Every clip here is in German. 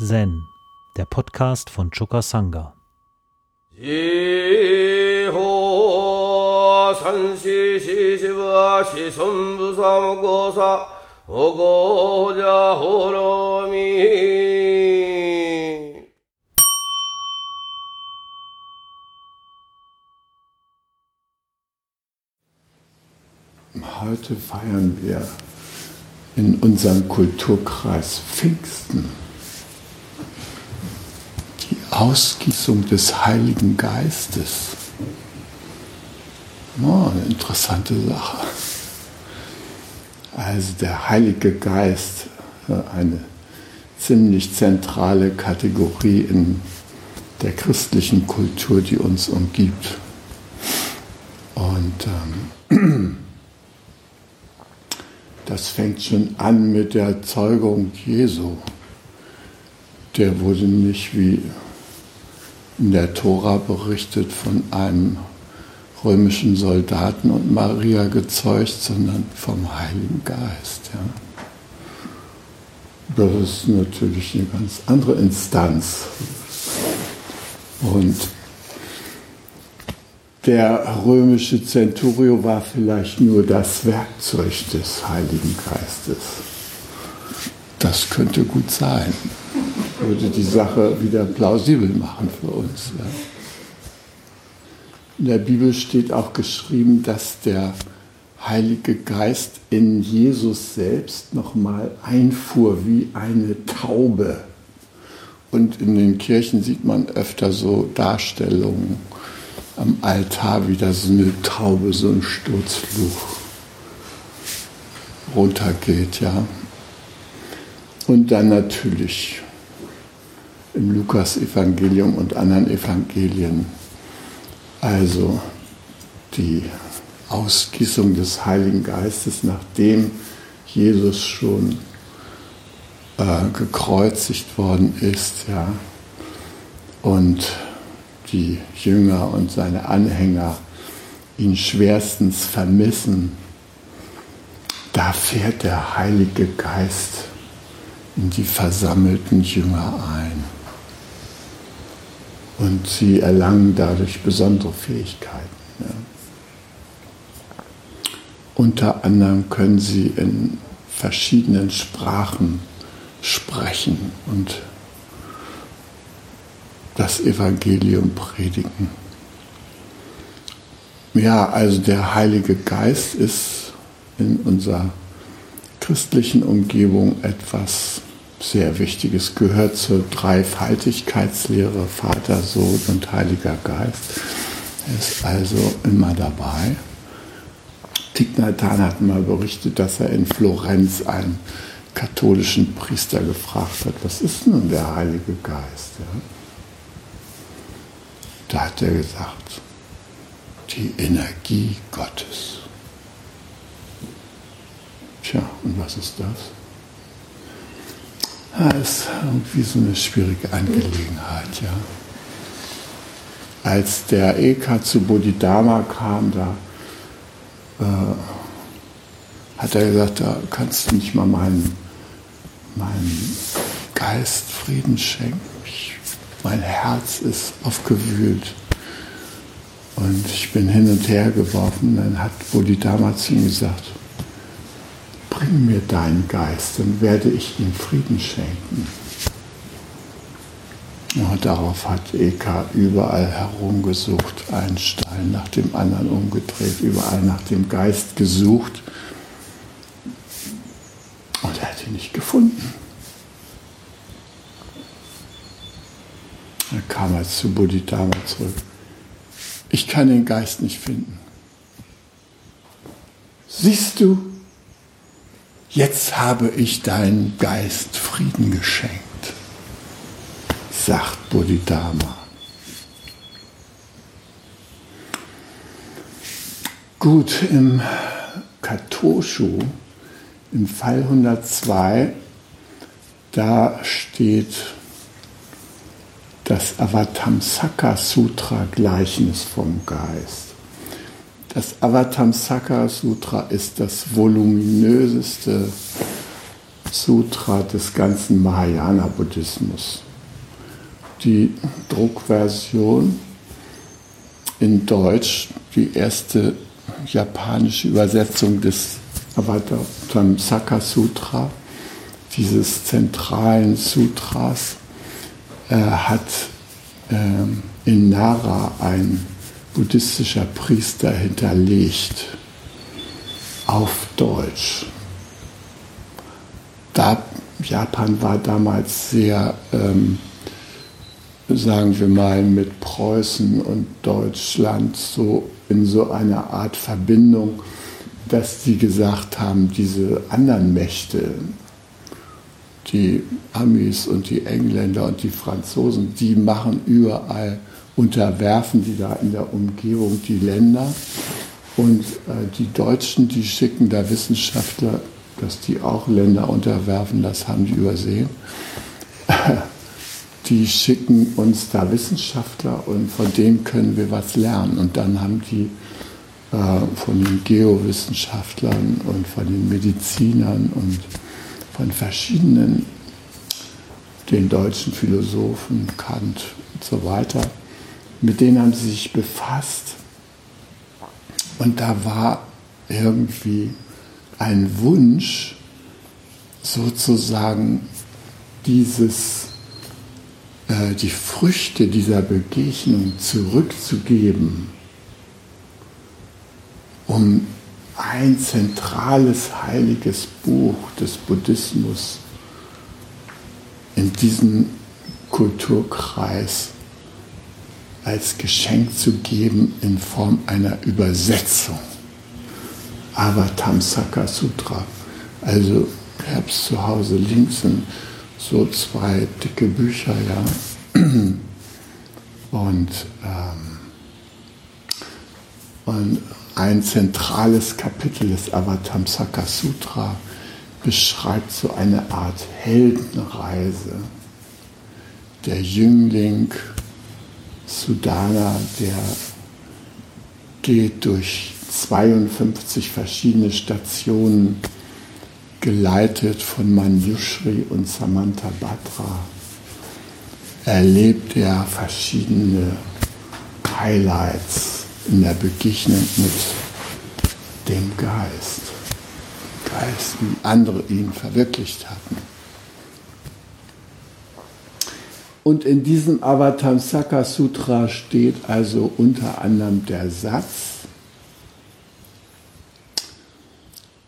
Zen, der Podcast von Choka Sangha. Heute feiern wir in unserem Kulturkreis Pfingsten. Ausgießung des Heiligen Geistes. Oh, eine interessante Sache. Also der Heilige Geist, eine ziemlich zentrale Kategorie in der christlichen Kultur, die uns umgibt. Und ähm, das fängt schon an mit der Zeugung Jesu. Der wurde nicht wie in der Tora berichtet von einem römischen Soldaten und Maria gezeugt, sondern vom Heiligen Geist. Ja. Das ist natürlich eine ganz andere Instanz. Und der römische Centurio war vielleicht nur das Werkzeug des Heiligen Geistes. Das könnte gut sein. Würde die Sache wieder plausibel machen für uns. Ja. In der Bibel steht auch geschrieben, dass der Heilige Geist in Jesus selbst nochmal einfuhr wie eine Taube. Und in den Kirchen sieht man öfter so Darstellungen am Altar wieder so eine Taube, so ein Sturzfluch runtergeht, ja. Und dann natürlich im Lukas-Evangelium und anderen Evangelien, also die Ausgießung des Heiligen Geistes, nachdem Jesus schon äh, gekreuzigt worden ist, ja. Und die Jünger und seine Anhänger ihn schwerstens vermissen, da fährt der Heilige Geist in die versammelten Jünger ein. Und sie erlangen dadurch besondere Fähigkeiten. Ja. Unter anderem können sie in verschiedenen Sprachen sprechen und das Evangelium predigen. Ja, also der Heilige Geist ist in unserer christlichen Umgebung etwas sehr Wichtiges, gehört zur Dreifaltigkeitslehre Vater, Sohn und Heiliger Geist. Er ist also immer dabei. Nhat hat mal berichtet, dass er in Florenz einen katholischen Priester gefragt hat, was ist nun der Heilige Geist? Ja? Da hat er gesagt, die Energie Gottes. Tja, und was ist das? Das ist irgendwie so eine schwierige Angelegenheit, ja. Als der Eka zu Bodhidharma kam, da äh, hat er gesagt, da kannst du nicht mal meinen, meinen Geist Frieden schenken. Ich mein Herz ist aufgewühlt. Und ich bin hin und her geworfen. Dann hat Bodhidharma zu ihm gesagt, bring mir deinen Geist, dann werde ich ihm Frieden schenken. Und darauf hat Eka überall herumgesucht, einen Stein nach dem anderen umgedreht, überall nach dem Geist gesucht. Und er hat ihn nicht gefunden. Dann kam er zu Bodhidharma zurück. Ich kann den Geist nicht finden. Siehst du, jetzt habe ich deinen Geist Frieden geschenkt, sagt Bodhidharma. Gut, im Katoshu, im Fall 102, da steht das Avatamsaka Sutra Gleichnis vom Geist. Das Avatamsaka Sutra ist das voluminöseste Sutra des ganzen Mahayana-Buddhismus. Die Druckversion in Deutsch, die erste japanische Übersetzung des Avatamsaka Sutra, dieses zentralen Sutras, äh, hat äh, in Nara ein buddhistischer Priester hinterlegt auf Deutsch. Da, Japan war damals sehr, ähm, sagen wir mal, mit Preußen und Deutschland so in so einer Art Verbindung, dass sie gesagt haben, diese anderen Mächte, die Amis und die Engländer und die Franzosen, die machen überall, unterwerfen die da in der Umgebung die Länder. Und äh, die Deutschen, die schicken da Wissenschaftler, dass die auch Länder unterwerfen, das haben die übersehen. Die schicken uns da Wissenschaftler und von denen können wir was lernen. Und dann haben die äh, von den Geowissenschaftlern und von den Medizinern und von verschiedenen, den deutschen Philosophen, Kant und so weiter, mit denen haben sie sich befasst. Und da war irgendwie ein Wunsch, sozusagen dieses, äh, die Früchte dieser Begegnung zurückzugeben, um ein zentrales heiliges Buch des Buddhismus in diesen Kulturkreis als Geschenk zu geben in Form einer Übersetzung. Avatamsaka Sutra. Also ich habe es zu Hause links sind so zwei dicke Bücher, ja. Und, ähm, und ein zentrales Kapitel des Avatamsaka Sutra beschreibt so eine Art Heldenreise. Der Jüngling Sudana, der geht durch 52 verschiedene Stationen, geleitet von Manjushri und Samantha Batra, erlebt er verschiedene Highlights in der Begegnung mit dem Geist. Geist, wie andere ihn verwirklicht hatten. Und in diesem Avatamsaka Sutra steht also unter anderem der Satz,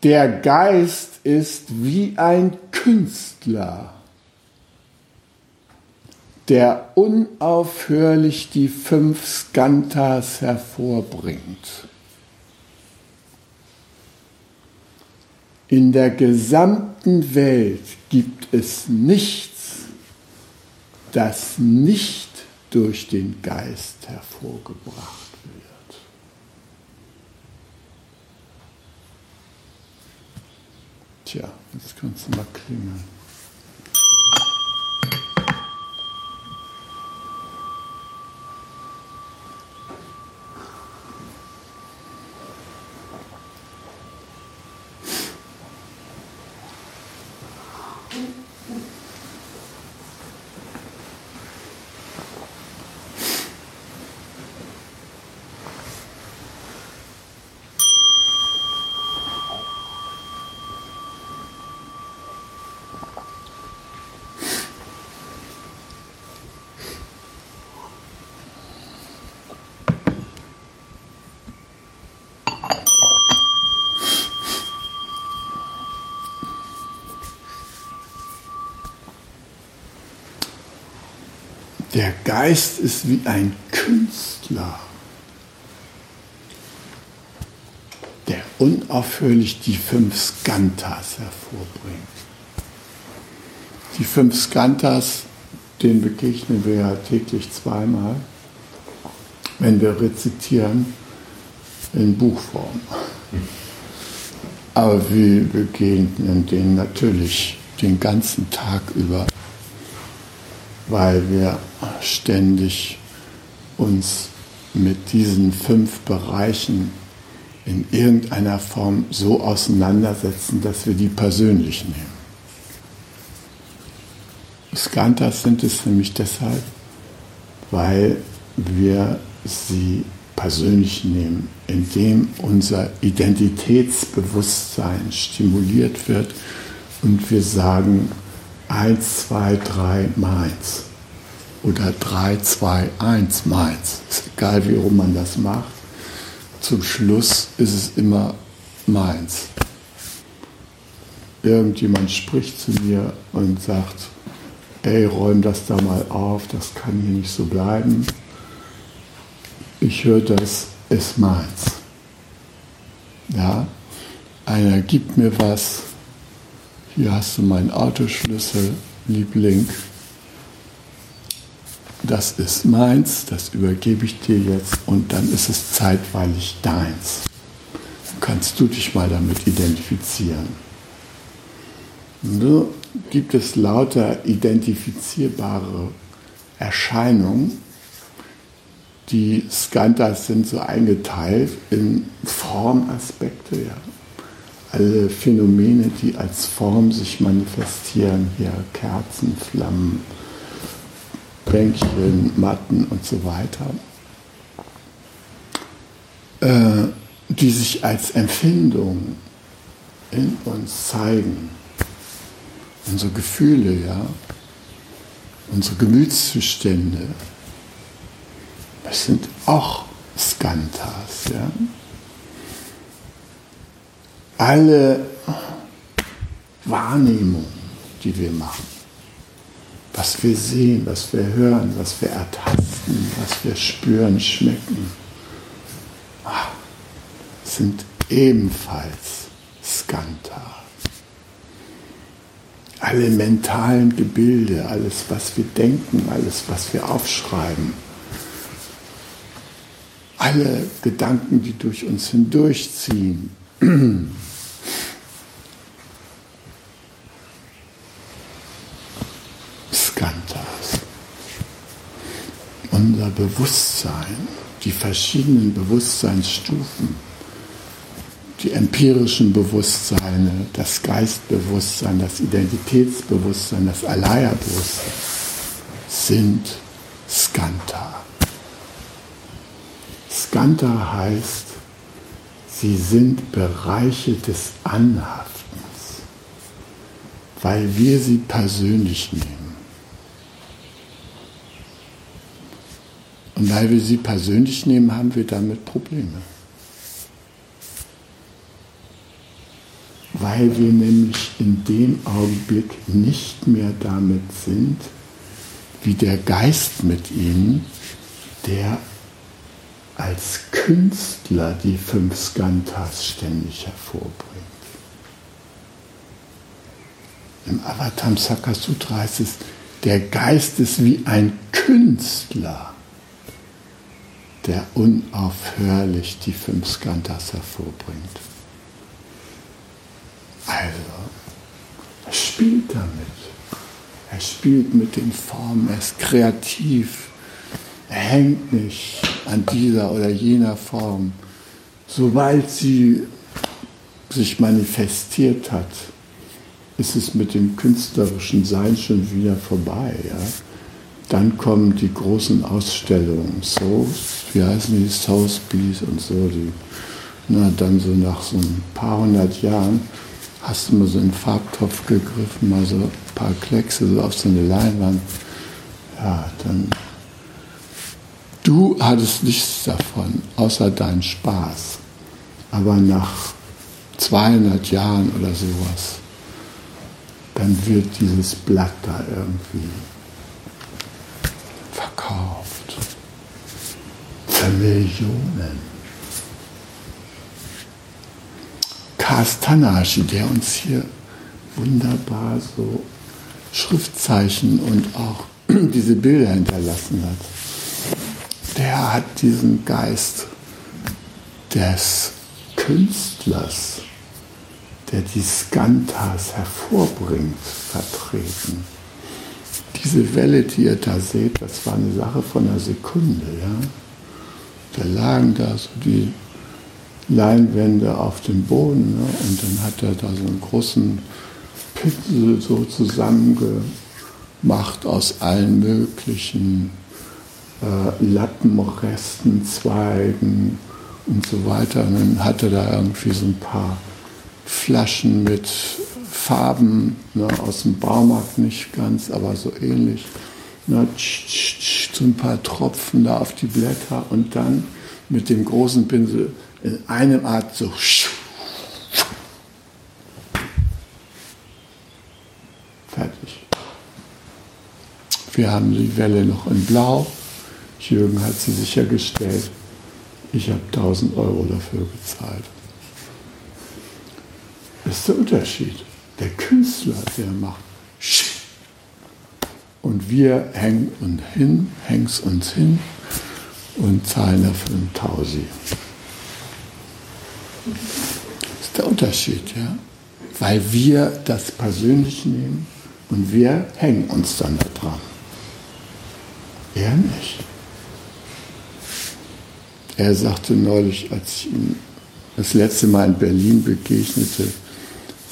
der Geist ist wie ein Künstler der unaufhörlich die fünf Skantas hervorbringt. In der gesamten Welt gibt es nichts, das nicht durch den Geist hervorgebracht wird. Tja, jetzt kannst du mal klingeln. Der Geist ist wie ein Künstler, der unaufhörlich die fünf Skantas hervorbringt. Die fünf Skantas, denen begegnen wir ja täglich zweimal, wenn wir rezitieren in Buchform. Aber wir begegnen denen natürlich den ganzen Tag über weil wir ständig uns mit diesen fünf Bereichen in irgendeiner Form so auseinandersetzen, dass wir die persönlich nehmen. Skantas sind es nämlich deshalb, weil wir sie persönlich nehmen, indem unser Identitätsbewusstsein stimuliert wird und wir sagen 1, 2, 3, meins oder 3, 2, 1, meins. Ist egal, wie rum man das macht. Zum Schluss ist es immer meins. Irgendjemand spricht zu mir und sagt, ey, räum das da mal auf, das kann hier nicht so bleiben ich höre das, ist meins. Ja, einer gibt mir was, hier hast du meinen Autoschlüssel, Liebling, das ist meins, das übergebe ich dir jetzt und dann ist es zeitweilig deins. Kannst du dich mal damit identifizieren. So gibt es lauter identifizierbare Erscheinungen, die Skantas sind so eingeteilt in Formaspekte, ja. Alle Phänomene, die als Form sich manifestieren, hier Kerzen, Flammen, Bänkchen, Matten und so weiter, äh, die sich als Empfindung in uns zeigen. Unsere Gefühle, ja, unsere Gemütszustände, das sind auch Skantas. Ja? Alle Wahrnehmungen, die wir machen, was wir sehen, was wir hören, was wir ertasten, was wir spüren, schmecken, ah, sind ebenfalls Skanta. Alle mentalen Gebilde, alles, was wir denken, alles, was wir aufschreiben, alle Gedanken, die durch uns hindurchziehen. Skantas. Unser Bewusstsein, die verschiedenen Bewusstseinsstufen, die empirischen Bewusstseine, das Geistbewusstsein, das Identitätsbewusstsein, das Alaya-Bewusstsein sind Skanta. Skanta heißt, sie sind Bereiche des Anhaftens, weil wir sie persönlich nehmen. Und weil wir sie persönlich nehmen, haben wir damit Probleme. Weil wir nämlich in dem Augenblick nicht mehr damit sind, wie der Geist mit ihnen, der als Künstler die fünf Skantas ständig hervorbringt. Im Avatamsaka Sutra heißt es, der Geist ist wie ein Künstler, der unaufhörlich die fünf Skantas hervorbringt. Also, er spielt damit. Er spielt mit den Formen, er ist kreativ, er hängt nicht an dieser oder jener Form. Sobald sie sich manifestiert hat, ist es mit dem künstlerischen Sein schon wieder vorbei. Ja? Dann kommen die großen Ausstellungen, so, wie heißen die, Sotheby's und so, die, na, dann so nach so ein paar hundert Jahren hast du mal so einen Farbtopf gegriffen, mal so ein paar Kleckse so auf so eine Leinwand. Ja, dann Du hattest nichts davon, außer deinen Spaß. Aber nach 200 Jahren oder sowas, dann wird dieses Blatt da irgendwie verkauft. Für Millionen. Kastanashi, der uns hier wunderbar so Schriftzeichen und auch diese Bilder hinterlassen hat der hat diesen Geist des Künstlers, der die Skantas hervorbringt, vertreten. Diese Welle, die ihr da seht, das war eine Sache von einer Sekunde. Ja? Da lagen da so die Leinwände auf dem Boden ne? und dann hat er da so einen großen Pinsel so zusammengeschraubt macht aus allen möglichen äh, Lappenresten, Zweigen und so weiter. Und dann hat er da irgendwie so ein paar Flaschen mit Farben ne, aus dem Baumarkt, nicht ganz, aber so ähnlich. Ne, tsch, tsch, tsch, so ein paar Tropfen da auf die Blätter und dann mit dem großen Pinsel in einem Art so. Fertig. Wir haben die Welle noch in Blau. Jürgen hat sie sichergestellt. Ich habe 1000 Euro dafür gezahlt. Das ist der Unterschied. Der Künstler, der macht und wir hängen uns hin, hängst uns hin und zahlen dafür ein Tausi. Das ist der Unterschied, ja. Weil wir das persönlich nehmen und wir hängen uns dann da dran. Er nicht. Er sagte neulich, als ich ihm das letzte Mal in Berlin begegnete,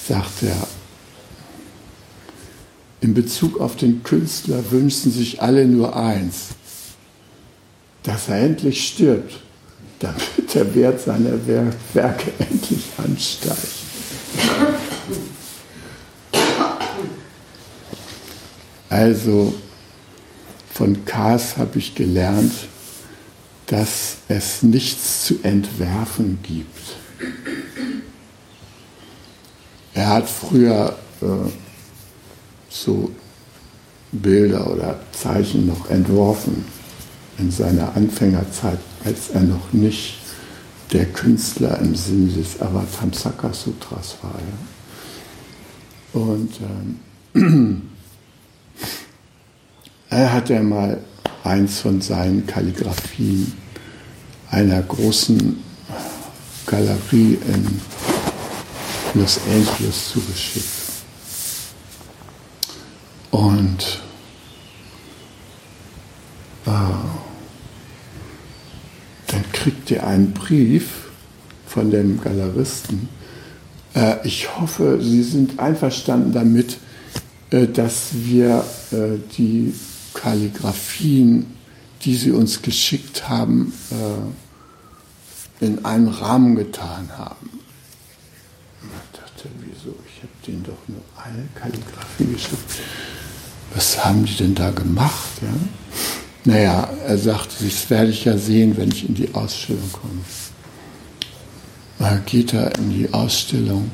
sagte er, in Bezug auf den Künstler wünschen sich alle nur eins, dass er endlich stirbt, damit der Wert seiner Werke endlich ansteigt. Also von Kaas habe ich gelernt, dass es nichts zu entwerfen gibt. Er hat früher äh, so Bilder oder Zeichen noch entworfen in seiner Anfängerzeit, als er noch nicht der Künstler im Sinne des Avatamsaka Sutras war. Ja. Und ähm, er hat ja mal eins von seinen Kalligraphien einer großen Galerie in Los Angeles zugeschickt. Und äh, dann kriegt ihr einen Brief von dem Galeristen. Äh, ich hoffe, Sie sind einverstanden damit, äh, dass wir äh, die Kalligraphien, die Sie uns geschickt haben, äh, in einen Rahmen getan haben. Ich habe denen doch nur eine Kalligraphie geschickt. Was haben die denn da gemacht? Ja? Naja, er sagte, das werde ich ja sehen, wenn ich in die Ausstellung komme. Da geht er in die Ausstellung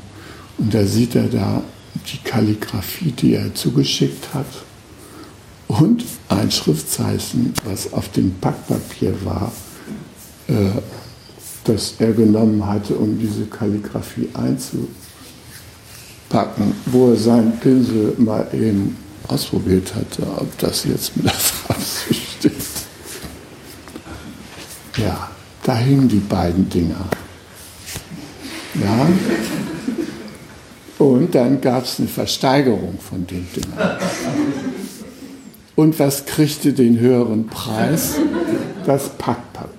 und da sieht er da die Kalligraphie, die er zugeschickt hat und ein Schriftzeichen, was auf dem Packpapier war, äh, das er genommen hatte, um diese Kalligraphie einzupacken, wo er seinen Pinsel mal eben ausprobiert hatte, ob das jetzt mit der Farbe steht. Ja, da hingen die beiden Dinger. Ja. Und dann gab es eine Versteigerung von den Dingern. Und was kriegte den höheren Preis? Das Packpapier.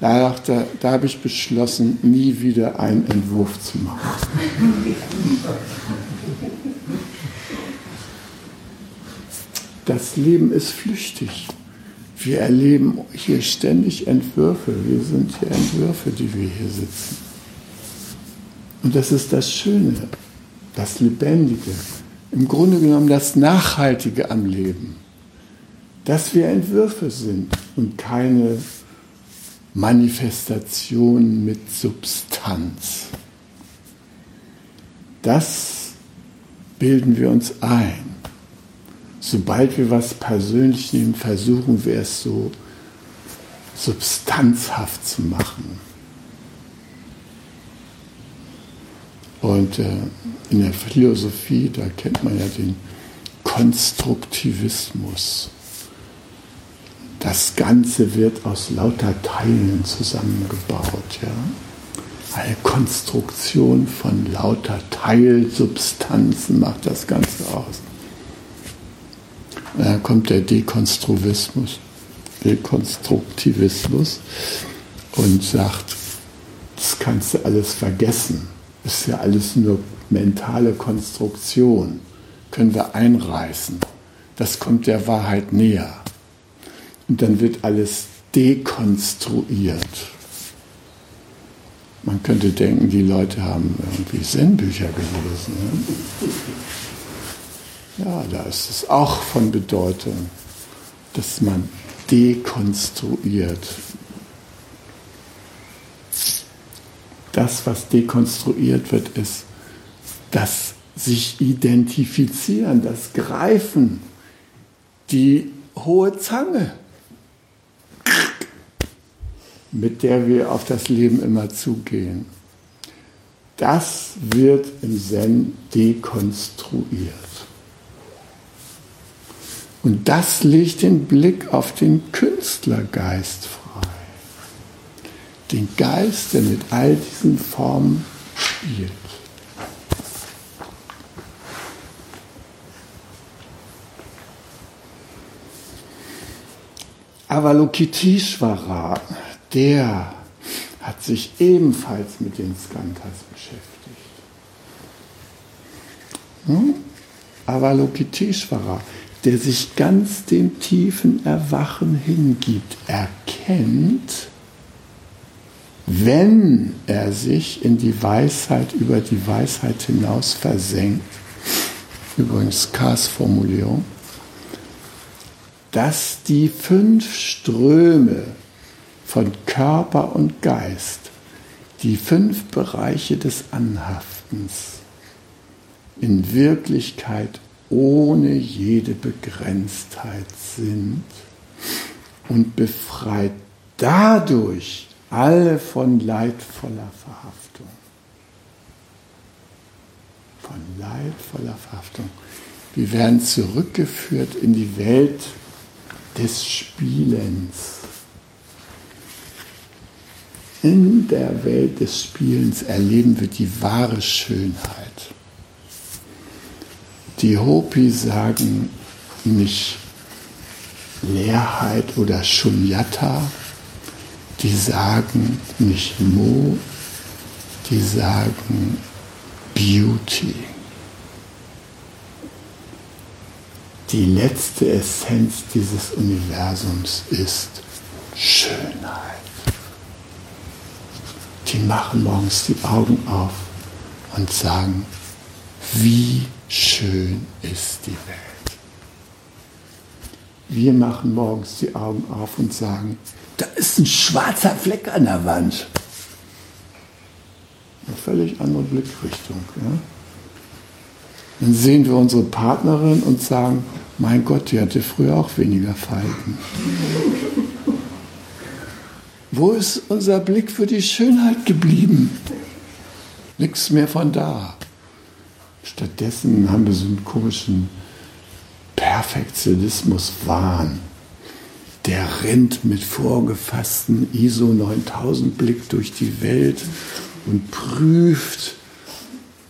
Da, dachte, da habe ich beschlossen, nie wieder einen Entwurf zu machen. Das Leben ist flüchtig. Wir erleben hier ständig Entwürfe. Wir sind hier Entwürfe, die wir hier sitzen. Und das ist das Schöne, das Lebendige, im Grunde genommen das Nachhaltige am Leben, dass wir Entwürfe sind und keine Manifestationen mit Substanz. Das bilden wir uns ein. Sobald wir was persönlich nehmen, versuchen wir es so substanzhaft zu machen. Und äh, in der Philosophie, da kennt man ja den Konstruktivismus. Das Ganze wird aus lauter Teilen zusammengebaut. Ja? Eine Konstruktion von lauter Teilsubstanzen macht das Ganze aus. Dann kommt der Dekonstruktivismus, Dekonstruktivismus und sagt, das kannst du alles vergessen ist ja alles nur mentale Konstruktion. können wir einreißen. Das kommt der Wahrheit näher. Und dann wird alles dekonstruiert. Man könnte denken, die Leute haben irgendwie Zen-Bücher gelesen. Ne? Ja, da ist es auch von Bedeutung, dass man dekonstruiert. Das, was dekonstruiert wird, ist das sich identifizieren, das Greifen, die hohe Zange, mit der wir auf das Leben immer zugehen. Das wird im Zen dekonstruiert. Und das legt den Blick auf den Künstlergeist frei. Den Geist, der mit all diesen Formen spielt. Avalokiteshvara, der hat sich ebenfalls mit den Skandhas beschäftigt. Hm? Avalokiteshvara, der sich ganz dem tiefen Erwachen hingibt, erkennt, wenn er sich in die Weisheit über die Weisheit hinaus versenkt, übrigens Kars Formulierung, dass die fünf Ströme von Körper und Geist, die fünf Bereiche des Anhaftens, in Wirklichkeit ohne jede Begrenztheit sind und befreit dadurch alle von leidvoller Verhaftung. Von leidvoller Verhaftung. Wir werden zurückgeführt in die Welt des Spielens. In der Welt des Spielens erleben wir die wahre Schönheit. Die Hopi sagen nicht Leerheit oder Shunyata, die sagen nicht Mo, die sagen Beauty. Die letzte Essenz dieses Universums ist Schönheit. Die machen morgens die Augen auf und sagen, wie schön ist die Welt. Wir machen morgens die Augen auf und sagen, da ist ein schwarzer Fleck an der Wand. Eine völlig andere Blickrichtung. Ja? Dann sehen wir unsere Partnerin und sagen, mein Gott, die hatte früher auch weniger Falten. Wo ist unser Blick für die Schönheit geblieben? Nichts mehr von da. Stattdessen haben wir so einen komischen Perfektionismus-Wahn. Der rennt mit vorgefassten ISO 9000 Blick durch die Welt und prüft,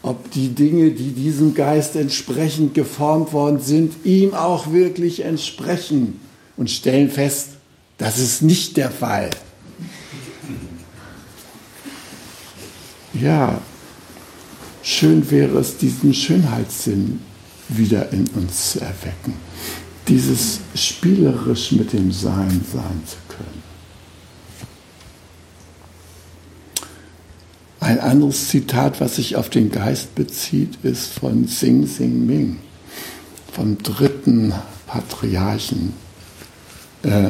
ob die Dinge, die diesem Geist entsprechend geformt worden sind, ihm auch wirklich entsprechen und stellen fest, das ist nicht der Fall. Ja, schön wäre es, diesen Schönheitssinn wieder in uns zu erwecken, dieses spielerisch mit dem Sein sein zu können. Ein anderes Zitat, was sich auf den Geist bezieht, ist von Sing Sing Ming, vom dritten Patriarchen, äh,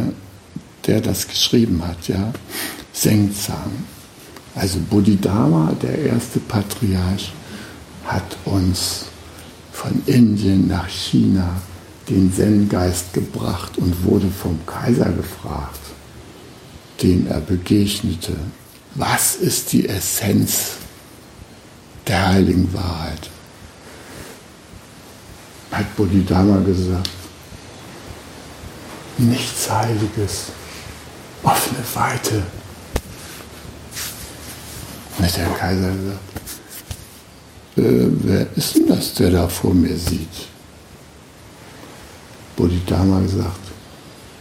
der das geschrieben hat, ja, Sengzang. Also Bodhidharma, der erste Patriarch, hat uns von Indien nach China den Zen-Geist gebracht und wurde vom Kaiser gefragt, dem er begegnete was ist die Essenz der heiligen Wahrheit? Hat Bodhidharma gesagt, nichts Heiliges, offene Weite. Hat der Kaiser gesagt, äh, wer ist denn das, der da vor mir sieht? Bodhidharma gesagt,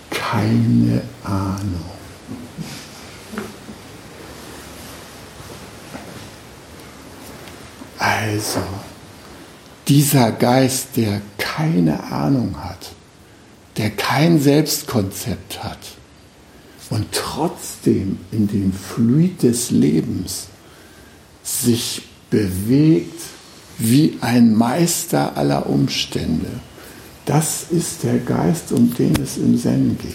keine Ahnung. Also, dieser Geist, der keine Ahnung hat, der kein Selbstkonzept hat und trotzdem in dem Fluid des Lebens sich bewegt wie ein Meister aller Umstände. Das ist der Geist, um den es im Zen geht.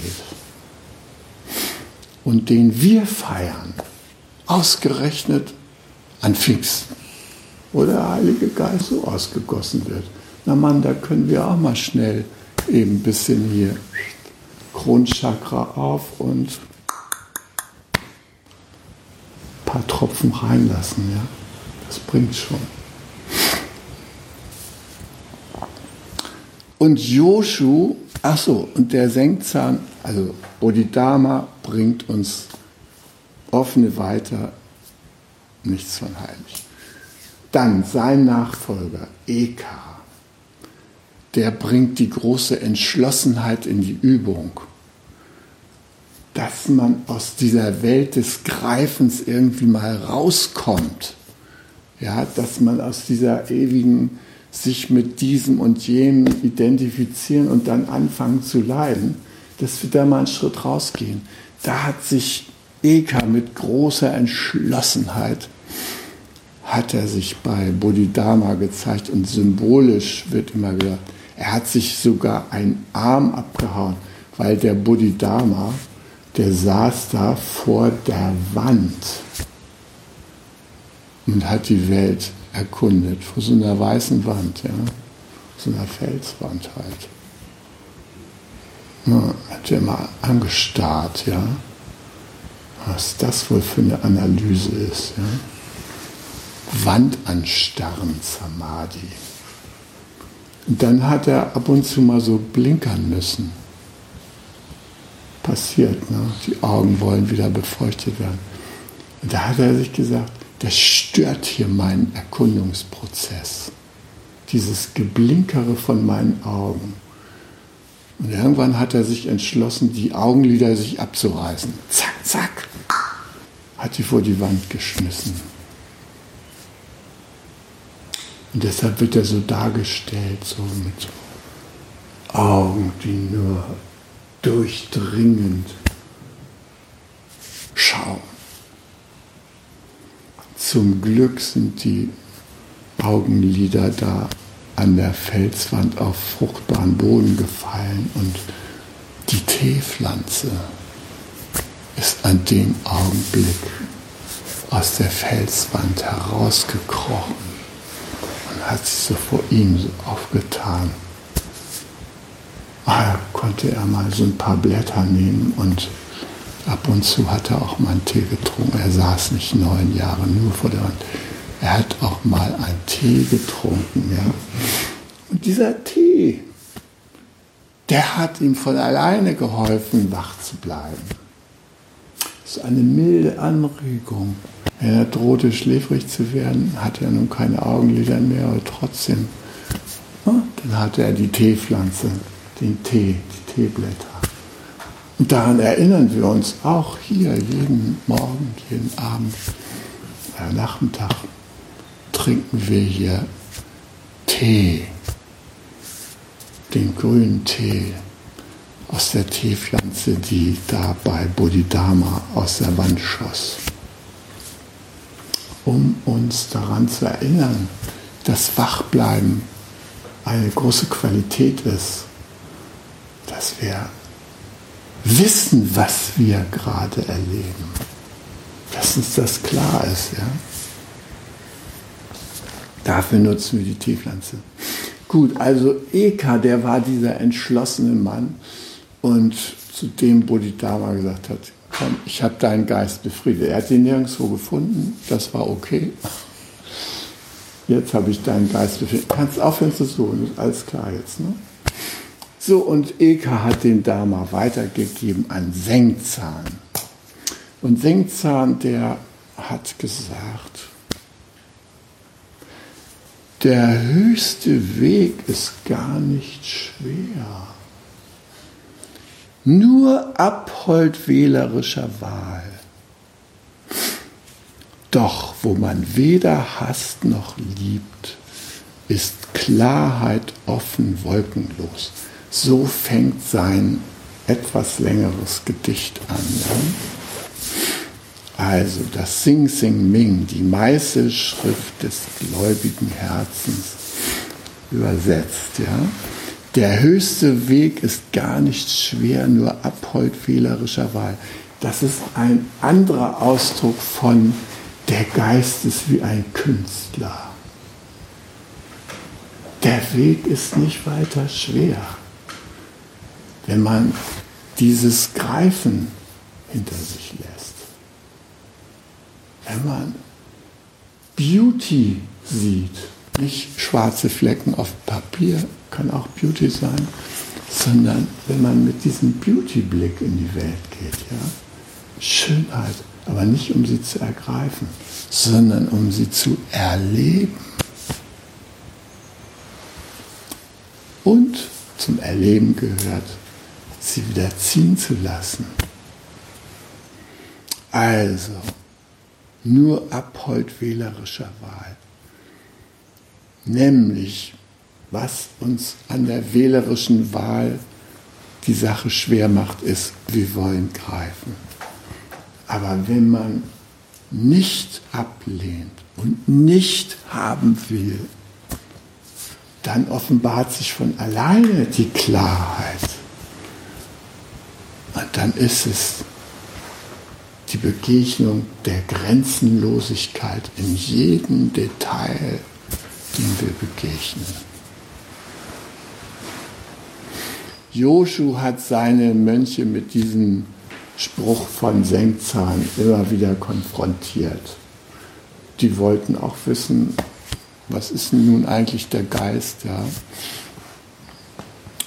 Und den wir feiern, ausgerechnet an Pfingsten, wo der Heilige Geist so ausgegossen wird. Na Mann, da können wir auch mal schnell eben ein bisschen hier Kronchakra auf und ein paar Tropfen reinlassen. Ja? Das bringt schon. Und Joshu, ach so, und der Senkzahn, also Bodhidharma bringt uns offene weiter, nichts von heilig. Dann sein Nachfolger, Eka, der bringt die große Entschlossenheit in die Übung, dass man aus dieser Welt des Greifens irgendwie mal rauskommt. Ja, dass man aus dieser ewigen sich mit diesem und jenem identifizieren und dann anfangen zu leiden, dass wir da mal einen Schritt rausgehen. Da hat sich Eka mit großer Entschlossenheit hat er sich bei Bodhidharma gezeigt und symbolisch wird immer gesagt, er hat sich sogar einen Arm abgehauen, weil der Bodhidharma, der saß da vor der Wand und hat die Welt erkundet, vor so einer weißen Wand, ja, so einer Felswand halt. Ja, hat er mal angestarrt, ja, was das wohl für eine Analyse ist, ja. Wand anstarren, Samadhi. Dann hat er ab und zu mal so blinkern müssen. Passiert, ne? die Augen wollen wieder befeuchtet werden. Da hat er sich gesagt, das stört hier meinen Erkundungsprozess. Dieses Geblinkere von meinen Augen. Und irgendwann hat er sich entschlossen, die Augenlider sich abzureißen. Zack, zack. Hat sie vor die Wand geschmissen. Und deshalb wird er so dargestellt, so mit Augen, die nur durchdringend schauen. Zum Glück sind die Augenlider da an der Felswand auf fruchtbaren Boden gefallen und die Teepflanze ist an dem Augenblick aus der Felswand herausgekrochen hat sich so vor ihm aufgetan. Ah, konnte er mal so ein paar Blätter nehmen und ab und zu hat er auch mal einen Tee getrunken. Er saß nicht neun Jahre nur vor der Wand. Er hat auch mal einen Tee getrunken, ja. Und dieser Tee, der hat ihm von alleine geholfen, wach zu bleiben. Das ist eine milde Anregung. Wenn er drohte, schläfrig zu werden, hatte er nun keine Augenlider mehr, aber trotzdem. Dann hatte er die Teepflanze, den Tee, die Teeblätter. Und daran erinnern wir uns auch hier jeden Morgen, jeden Abend, äh, Nachmittag trinken wir hier Tee, den grünen Tee aus der Teepflanze, die da bei Bodhidharma aus der Wand schoss um uns daran zu erinnern, dass Wachbleiben eine große Qualität ist, dass wir wissen, was wir gerade erleben, dass uns das klar ist. Ja? Dafür nutzen wir die Teepflanze. Gut, also Eka, der war dieser entschlossene Mann und zu dem Bodhidharma gesagt hat, komm, ich habe deinen Geist befriedet. Er hat ihn nirgendwo gefunden, das war okay. Jetzt habe ich deinen Geist befriedet. Kannst aufhören zu suchen, alles klar jetzt. Ne? So, und Eka hat den Dharma weitergegeben an Sengzahn. Und Sengzahn, der hat gesagt, der höchste Weg ist gar nicht schwer nur Abhold wählerischer Wahl. Doch wo man weder hasst noch liebt, ist Klarheit offen, wolkenlos. So fängt sein etwas längeres Gedicht an. Ja? Also das Sing Sing Ming, die Meißelschrift des gläubigen Herzens, übersetzt. Ja? Der höchste Weg ist gar nicht schwer, nur Abhold wählerischer Wahl. Das ist ein anderer Ausdruck von der Geist ist wie ein Künstler. Der Weg ist nicht weiter schwer, wenn man dieses Greifen hinter sich lässt. Wenn man Beauty sieht, nicht schwarze Flecken auf Papier, kann auch Beauty sein, sondern wenn man mit diesem Beauty-Blick in die Welt geht, ja, Schönheit, aber nicht um sie zu ergreifen, sondern um sie zu erleben. Und zum Erleben gehört, sie wieder ziehen zu lassen. Also, nur Abhold wählerischer Wahl. Nämlich, was uns an der wählerischen Wahl die Sache schwer macht, ist, wir wollen greifen. Aber wenn man nicht ablehnt und nicht haben will, dann offenbart sich von alleine die Klarheit. Und dann ist es die Begegnung der Grenzenlosigkeit in jedem Detail, dem wir begegnen. Joshu hat seine Mönche mit diesem Spruch von Senkzahn immer wieder konfrontiert. Die wollten auch wissen, was ist nun eigentlich der Geist, ja?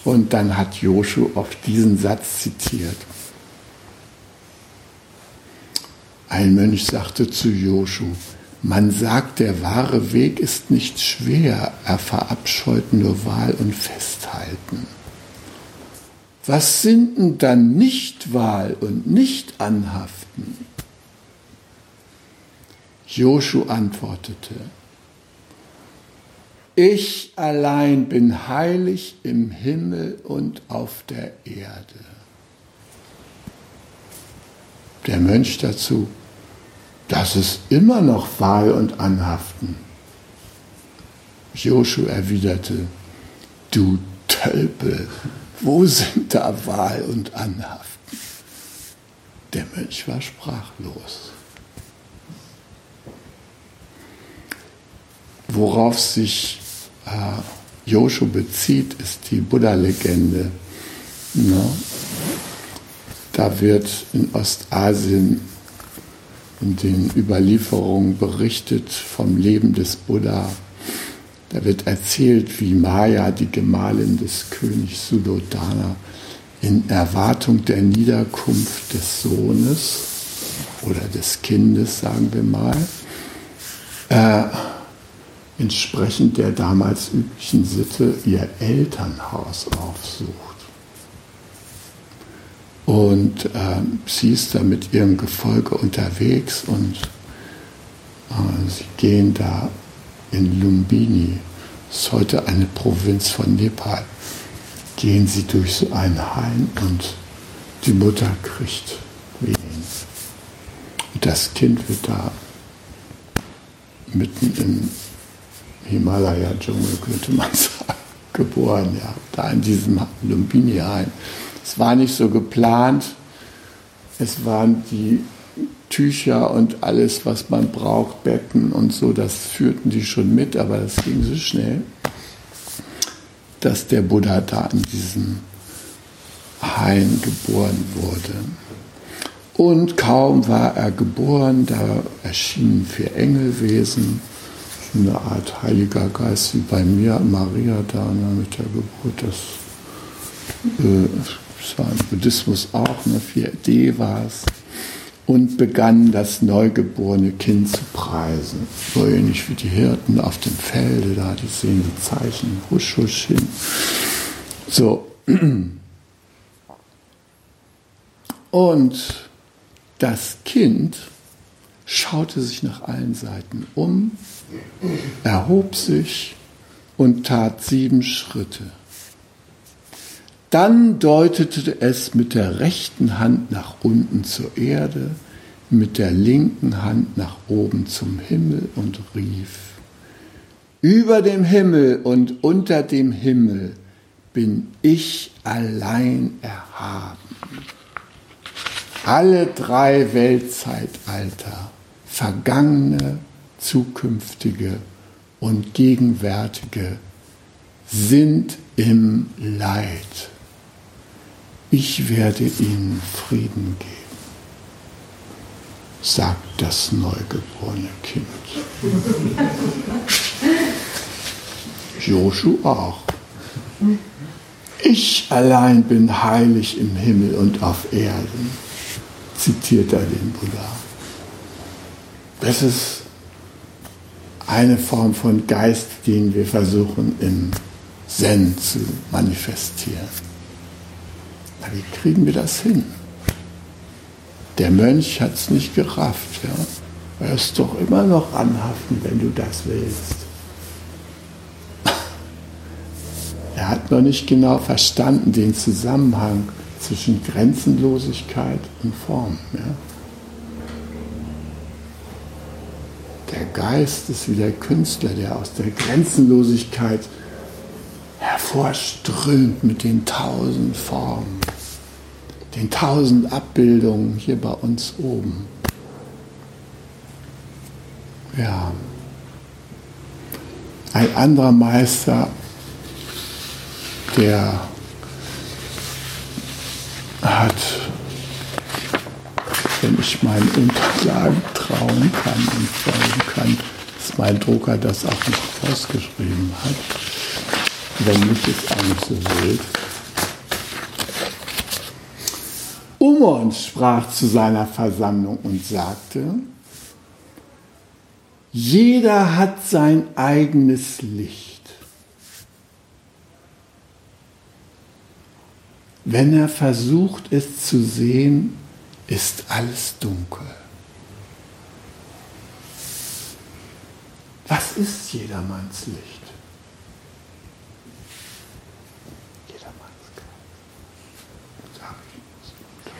Und dann hat Joshu oft diesen Satz zitiert. Ein Mönch sagte zu Joshu, man sagt, der wahre Weg ist nicht schwer, er verabscheut nur Wahl und Festhalten. Was sind denn dann Nichtwahl und Nicht-Anhaften? Joshu antwortete, ich allein bin heilig im Himmel und auf der Erde. Der Mönch dazu, das ist immer noch Wahl und Anhaften. Joshu erwiderte, du Tölpel, wo sind da Wahl und Anhaften? Der Mönch war sprachlos. Worauf sich äh, bezieht, ist die Buddha-Legende. Ne? Da wird in Ostasien in den Überlieferungen berichtet vom Leben des Buddha da wird erzählt, wie Maya, die Gemahlin des Königs Suddhodana, in Erwartung der Niederkunft des Sohnes oder des Kindes, sagen wir mal, äh, entsprechend der damals üblichen Sitte ihr Elternhaus aufsucht. Und äh, sie ist da mit ihrem Gefolge unterwegs und äh, sie gehen da in Lumbini, ist heute eine Provinz von Nepal, gehen sie durch so einen Hain und die Mutter kriegt Wehen. Und das Kind wird da mitten im Himalaya-Dschungel, könnte man sagen, geboren, ja, da in diesem Lumbini-Hain. Es war nicht so geplant. Es waren die Tücher und alles, was man braucht, Betten und so, das führten die schon mit, aber das ging so schnell, dass der Buddha da in diesem Hain geboren wurde. Und kaum war er geboren, da erschienen vier Engelwesen, eine Art Heiliger Geist wie bei mir, Maria da mit der Geburt, das, äh, das war im Buddhismus auch, ne, vier Devas und begann das neugeborene Kind zu preisen. So ähnlich wie die Hirten auf dem Felde, da die sehen die Zeichen, husch, husch hin. So. Und das Kind schaute sich nach allen Seiten um, erhob sich und tat sieben Schritte. Dann deutete es mit der rechten Hand nach unten zur Erde, mit der linken Hand nach oben zum Himmel und rief, über dem Himmel und unter dem Himmel bin ich allein erhaben. Alle drei Weltzeitalter, vergangene, zukünftige und gegenwärtige, sind im Leid. Ich werde ihnen Frieden geben sagt das neugeborene Kind. Joshu auch. Ich allein bin heilig im Himmel und auf Erden, zitiert er den Buddha. Das ist eine Form von Geist, den wir versuchen im Zen zu manifestieren. Na, wie kriegen wir das hin? Der Mönch hat es nicht gerafft. Ja? Er ist doch immer noch anhaften, wenn du das willst. Er hat noch nicht genau verstanden den Zusammenhang zwischen Grenzenlosigkeit und Form. Ja? Der Geist ist wie der Künstler, der aus der Grenzenlosigkeit hervorströmt mit den tausend Formen den tausend Abbildungen hier bei uns oben. Ja. Ein anderer Meister, der hat, wenn ich meinen Unterlagen trauen kann und folgen kann, dass mein Drucker das auch noch ausgeschrieben hat. Wenn nicht, ist auch nicht so wild. Umon sprach zu seiner Versammlung und sagte, jeder hat sein eigenes Licht. Wenn er versucht es zu sehen, ist alles dunkel. Was ist jedermanns Licht?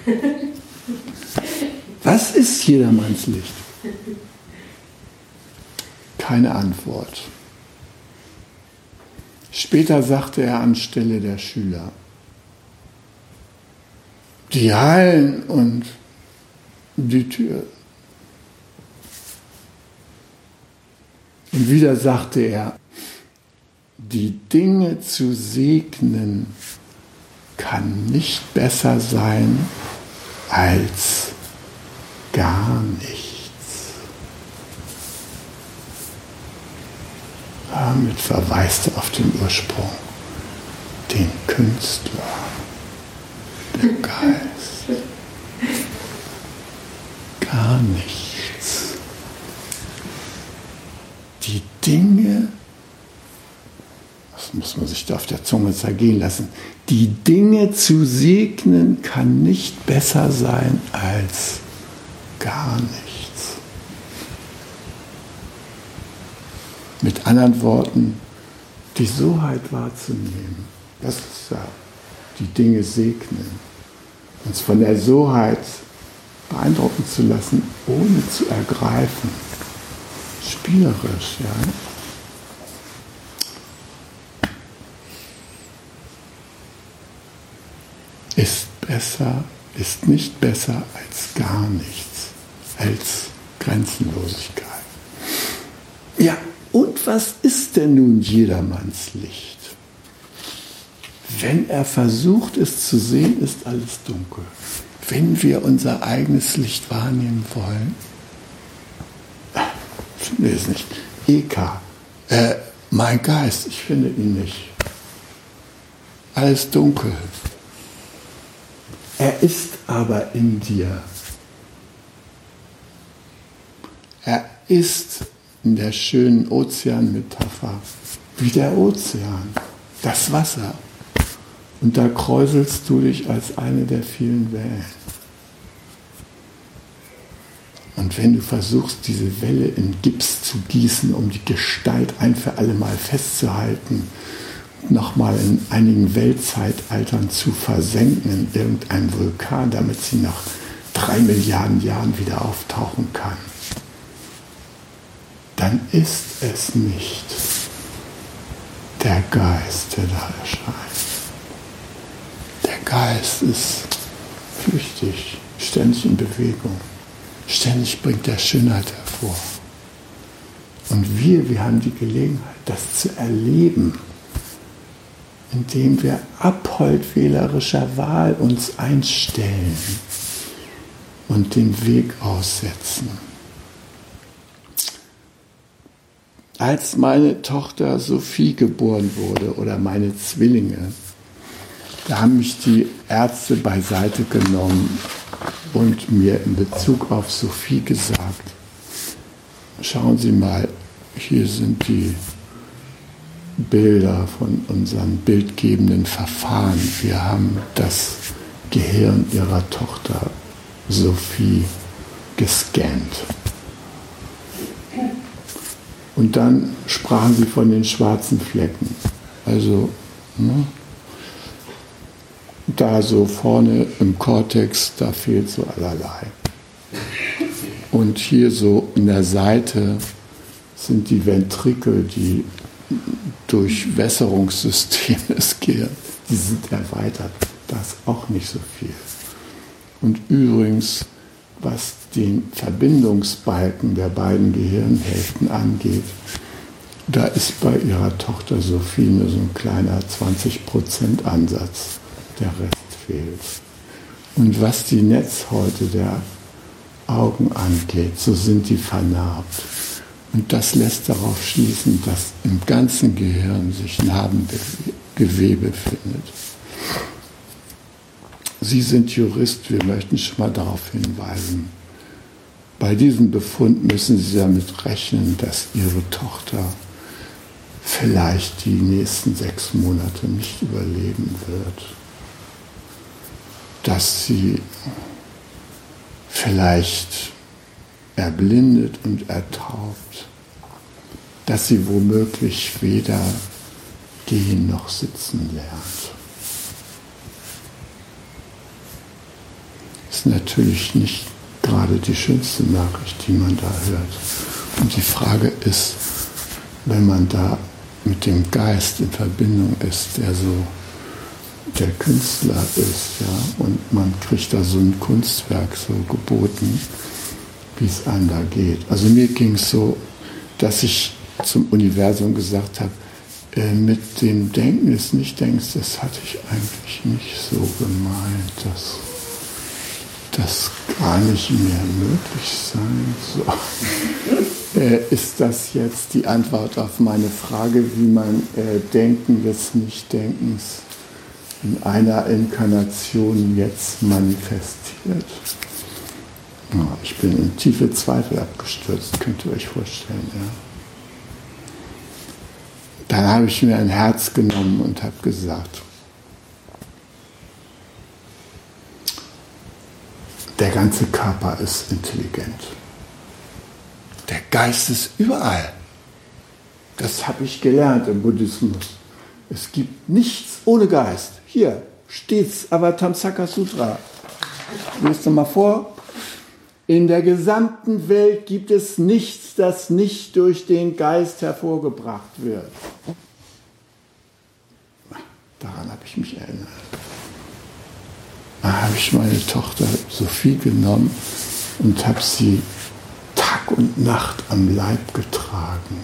Was ist jedermanns Licht? Keine Antwort. Später sagte er anstelle der Schüler, die Hallen und die Tür. Und wieder sagte er, die Dinge zu segnen kann nicht besser sein als gar nichts. Damit verweist er auf den Ursprung, den Künstler, der Geist. Gar nichts. Die Dinge, das muss man sich da auf der Zunge zergehen lassen, die Dinge zu segnen kann nicht besser sein als gar nichts. Mit anderen Worten, die Soheit wahrzunehmen, das ist ja die Dinge segnen, uns von der Soheit beeindrucken zu lassen, ohne zu ergreifen. Spielerisch, ja. Ist besser, ist nicht besser als gar nichts, als Grenzenlosigkeit. Ja, und was ist denn nun jedermanns Licht? Wenn er versucht, es zu sehen, ist alles dunkel. Wenn wir unser eigenes Licht wahrnehmen wollen, finde ich es nicht. Eka, äh, mein Geist, ich finde ihn nicht. Alles dunkel. Er ist aber in dir. Er ist in der schönen Ozeanmetapher wie der Ozean, das Wasser. Und da kräuselst du dich als eine der vielen Wellen. Und wenn du versuchst, diese Welle in Gips zu gießen, um die Gestalt ein für alle Mal festzuhalten, nochmal in einigen Weltzeitaltern zu versenken in irgendeinem Vulkan, damit sie nach drei Milliarden Jahren wieder auftauchen kann, dann ist es nicht der Geist, der da erscheint. Der Geist ist flüchtig, ständig in Bewegung, ständig bringt er Schönheit hervor. Und wir, wir haben die Gelegenheit, das zu erleben indem wir abholdwählerischer Wahl uns einstellen und den Weg aussetzen. Als meine Tochter Sophie geboren wurde oder meine Zwillinge, da haben mich die Ärzte beiseite genommen und mir in Bezug auf Sophie gesagt, schauen Sie mal, hier sind die Bilder von unseren bildgebenden Verfahren. Wir haben das Gehirn ihrer Tochter Sophie gescannt. Und dann sprachen sie von den schwarzen Flecken. Also ne, da so vorne im Kortex, da fehlt so allerlei. Und hier so in der Seite sind die Ventrikel, die Durchwässerungssystem des Gehirns, die sind erweitert. Da ist auch nicht so viel. Und übrigens, was den Verbindungsbalken der beiden Gehirnhälften angeht, da ist bei ihrer Tochter Sophie nur so ein kleiner 20% Ansatz. Der Rest fehlt. Und was die Netzhäute der Augen angeht, so sind die vernarbt. Und das lässt darauf schließen, dass im ganzen Gehirn sich Narbengewebe findet. Sie sind Jurist, wir möchten schon mal darauf hinweisen. Bei diesem Befund müssen Sie damit rechnen, dass Ihre Tochter vielleicht die nächsten sechs Monate nicht überleben wird. Dass sie vielleicht erblindet und ertaubt, dass sie womöglich weder gehen noch sitzen lernt. Ist natürlich nicht gerade die schönste Nachricht, die man da hört. Und die Frage ist, wenn man da mit dem Geist in Verbindung ist, der so der Künstler ist, ja, und man kriegt da so ein Kunstwerk so geboten, wie es einem da geht. Also mir ging es so, dass ich zum Universum gesagt habe, äh, mit dem Denken des Nichtdenkens, das hatte ich eigentlich nicht so gemeint, dass das gar nicht mehr möglich sein soll. äh, ist das jetzt die Antwort auf meine Frage, wie man äh, Denken des Nichtdenkens in einer Inkarnation jetzt manifestiert? Ich bin in tiefe Zweifel abgestürzt, könnt ihr euch vorstellen. Ja. Dann habe ich mir ein Herz genommen und habe gesagt, der ganze Körper ist intelligent. Der Geist ist überall. Das habe ich gelernt im Buddhismus. Es gibt nichts ohne Geist. Hier steht's Avatamsaka Sutra. Lest mal vor. In der gesamten Welt gibt es nichts, das nicht durch den Geist hervorgebracht wird. Daran habe ich mich erinnert. Da habe ich meine Tochter Sophie genommen und habe sie Tag und Nacht am Leib getragen,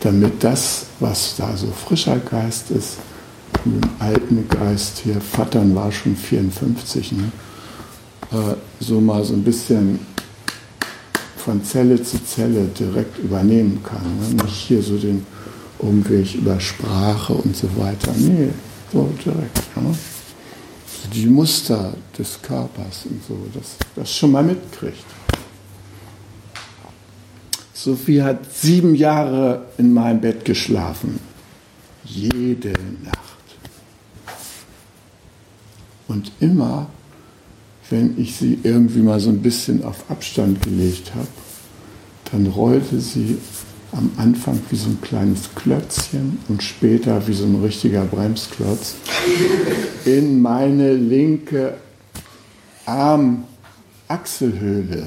damit das, was da so frischer Geist ist, mit dem alten Geist hier, Vatern war schon 54, ne? Äh, so mal so ein bisschen von Zelle zu Zelle direkt übernehmen kann. Ne? Nicht hier so den Umweg über Sprache und so weiter. Nee, so direkt. Ja? Die Muster des Körpers und so, dass das schon mal mitkriegt. Sophie hat sieben Jahre in meinem Bett geschlafen. Jede Nacht. Und immer wenn ich sie irgendwie mal so ein bisschen auf Abstand gelegt habe, dann rollte sie am Anfang wie so ein kleines Klötzchen und später wie so ein richtiger Bremsklotz in meine linke Armachselhöhle.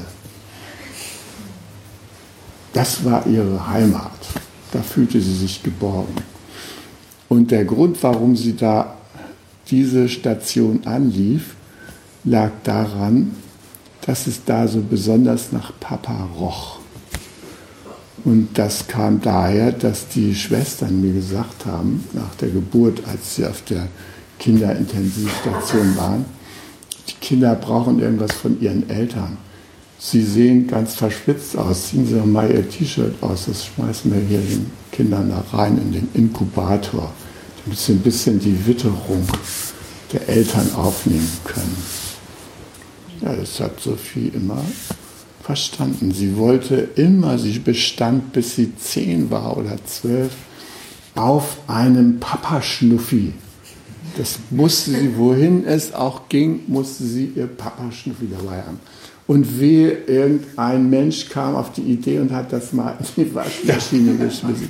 Das war ihre Heimat. Da fühlte sie sich geborgen. Und der Grund, warum sie da diese Station anlief, lag daran, dass es da so besonders nach Papa roch. Und das kam daher, dass die Schwestern mir gesagt haben, nach der Geburt, als sie auf der Kinderintensivstation waren, die Kinder brauchen irgendwas von ihren Eltern. Sie sehen ganz verschwitzt aus, ziehen Sie doch mal Ihr T-Shirt aus, das schmeißen wir hier den Kindern da rein in den Inkubator, damit sie ein bisschen die Witterung der Eltern aufnehmen können. Ja, das hat Sophie immer verstanden. Sie wollte immer, sie bestand, bis sie zehn war oder zwölf, auf einem Papaschnuffi. Das musste sie, wohin es auch ging, musste sie ihr Papaschnuffi dabei haben. Und wehe, irgendein Mensch kam auf die Idee und hat das mal in die Waschmaschine geschmissen.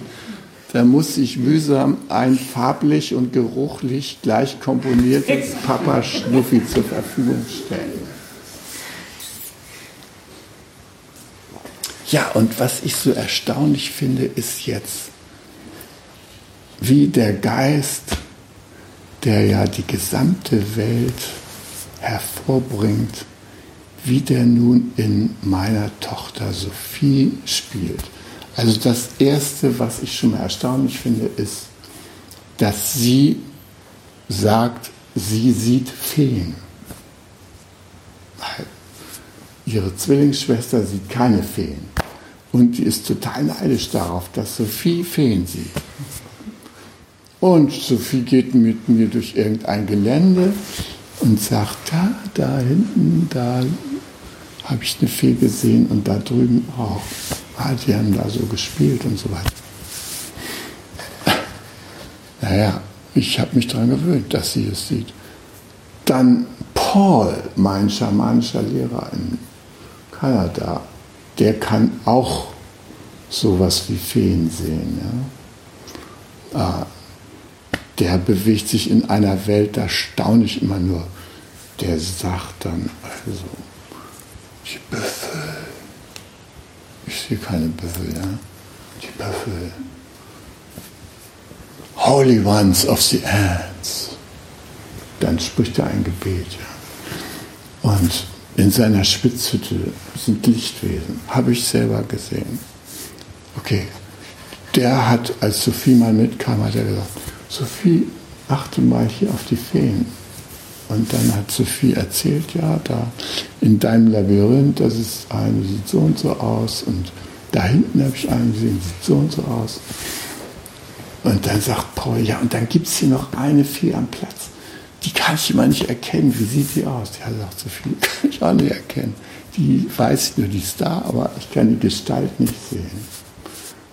Da musste ich mühsam ein farblich und geruchlich gleich komponiertes Papa-Schnuffi zur Verfügung stellen. Ja, und was ich so erstaunlich finde, ist jetzt, wie der Geist, der ja die gesamte Welt hervorbringt, wie der nun in meiner Tochter Sophie spielt. Also das Erste, was ich schon mal erstaunlich finde, ist, dass sie sagt, sie sieht Feen. Weil ihre Zwillingsschwester sieht keine Feen. Und die ist total neidisch darauf, dass Sophie Feen sieht. Und Sophie geht mit mir durch irgendein Gelände und sagt, da, da hinten, da habe ich eine Fee gesehen und da drüben auch. Ah, die haben da so gespielt und so weiter. Naja, ich habe mich daran gewöhnt, dass sie es sieht. Dann Paul, mein schamanischer Lehrer in Kanada, der kann auch sowas wie Feen sehen. Ja? Ah, der bewegt sich in einer Welt, da staune ich immer nur. Der sagt dann, also, die Büffel. Ich sehe keine Büffel, ja? Die Büffel. Holy Ones of the Ants. Dann spricht er ein Gebet, ja. Und in seiner Spitzhütte sind Lichtwesen, habe ich selber gesehen. Okay, der hat, als Sophie mal mitkam, hat er gesagt, Sophie, achte mal hier auf die Feen. Und dann hat Sophie erzählt, ja, da in deinem Labyrinth, das ist eine, sieht so und so aus. Und da hinten habe ich einen gesehen, sieht so und so aus. Und dann sagt Paul, ja, und dann gibt es hier noch eine Fee am Platz die kann ich immer nicht erkennen. Wie sieht die aus? Ja, sagt so viel, kann ich auch nicht erkennen. Die weiß nur, die ist da, aber ich kann die Gestalt nicht sehen.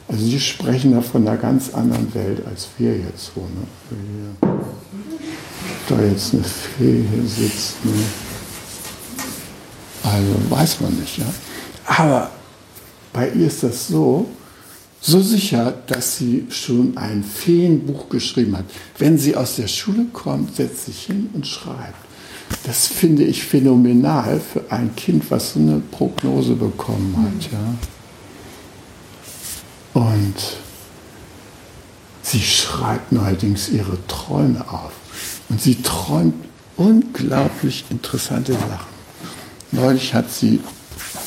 Also die sprechen da von einer ganz anderen Welt, als wir jetzt so. Ne? Da jetzt eine Fee hier sitzt. Ne? Also weiß man nicht, ja. Aber bei ihr ist das so, so sicher, dass sie schon ein Feenbuch geschrieben hat. Wenn sie aus der Schule kommt, setzt sich hin und schreibt. Das finde ich phänomenal für ein Kind, was so eine Prognose bekommen hat. Ja. Und sie schreibt neuerdings ihre Träume auf. Und sie träumt unglaublich interessante Sachen. Neulich hat sie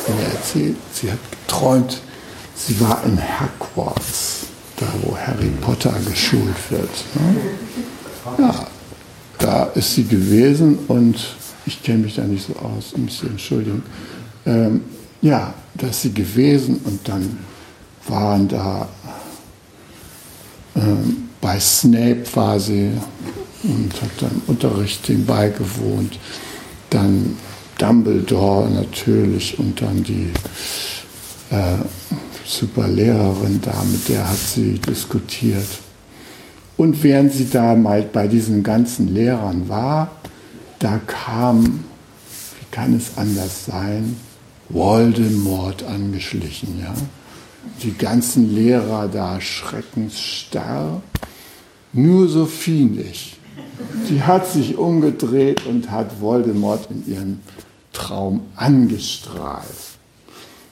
mir erzählt, sie hat geträumt, Sie war in Hogwarts, da wo Harry Potter geschult wird. Ne? Ja, da ist sie gewesen und ich kenne mich da nicht so aus, muss ich entschuldigen. Ähm, ja, da ist sie gewesen und dann waren da ähm, bei Snape sie und hat dann Unterricht dem beigewohnt. Dann Dumbledore natürlich und dann die äh, super Lehrerin da, mit der hat sie diskutiert. Und während sie da mal bei diesen ganzen Lehrern war, da kam, wie kann es anders sein, Voldemort angeschlichen, ja. Die ganzen Lehrer da schreckensstarr, nur Sophie nicht. Die hat sich umgedreht und hat Voldemort in ihren Traum angestrahlt.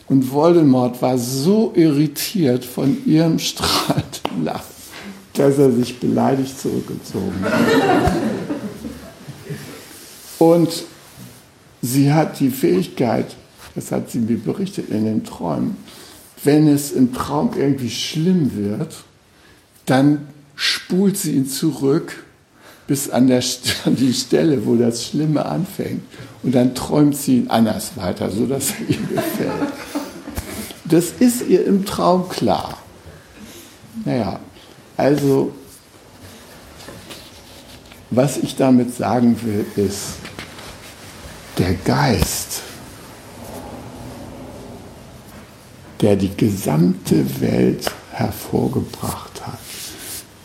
Und Voldemort war so irritiert von ihrem strahlenden dass er sich beleidigt zurückgezogen hat. Und sie hat die Fähigkeit, das hat sie mir berichtet in den Träumen, wenn es im Traum irgendwie schlimm wird, dann spult sie ihn zurück bis an, der, an die Stelle, wo das Schlimme anfängt. Und dann träumt sie ihn anders weiter, sodass er ihr gefällt. Das ist ihr im Traum klar. Naja, also, was ich damit sagen will, ist, der Geist, der die gesamte Welt hervorgebracht hat,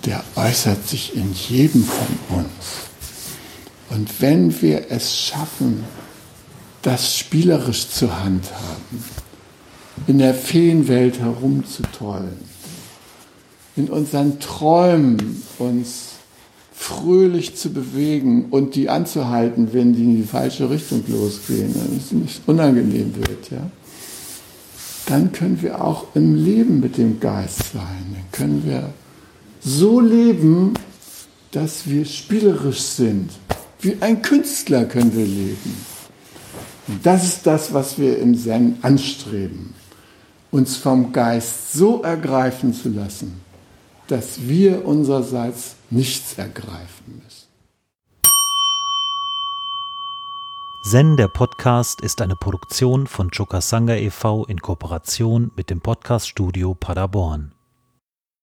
der äußert sich in jedem von uns. Und wenn wir es schaffen, das spielerisch zu handhaben, in der Feenwelt herumzutollen, in unseren Träumen uns fröhlich zu bewegen und die anzuhalten, wenn die in die falsche Richtung losgehen, wenn es nicht unangenehm wird, ja, dann können wir auch im Leben mit dem Geist sein. Dann können wir so leben, dass wir spielerisch sind. Wie ein Künstler können wir leben. Und das ist das, was wir im Zen anstreben. Uns vom Geist so ergreifen zu lassen, dass wir unsererseits nichts ergreifen müssen. Zen, der Podcast, ist eine Produktion von Chokasanga e.V. in Kooperation mit dem Podcaststudio Paderborn.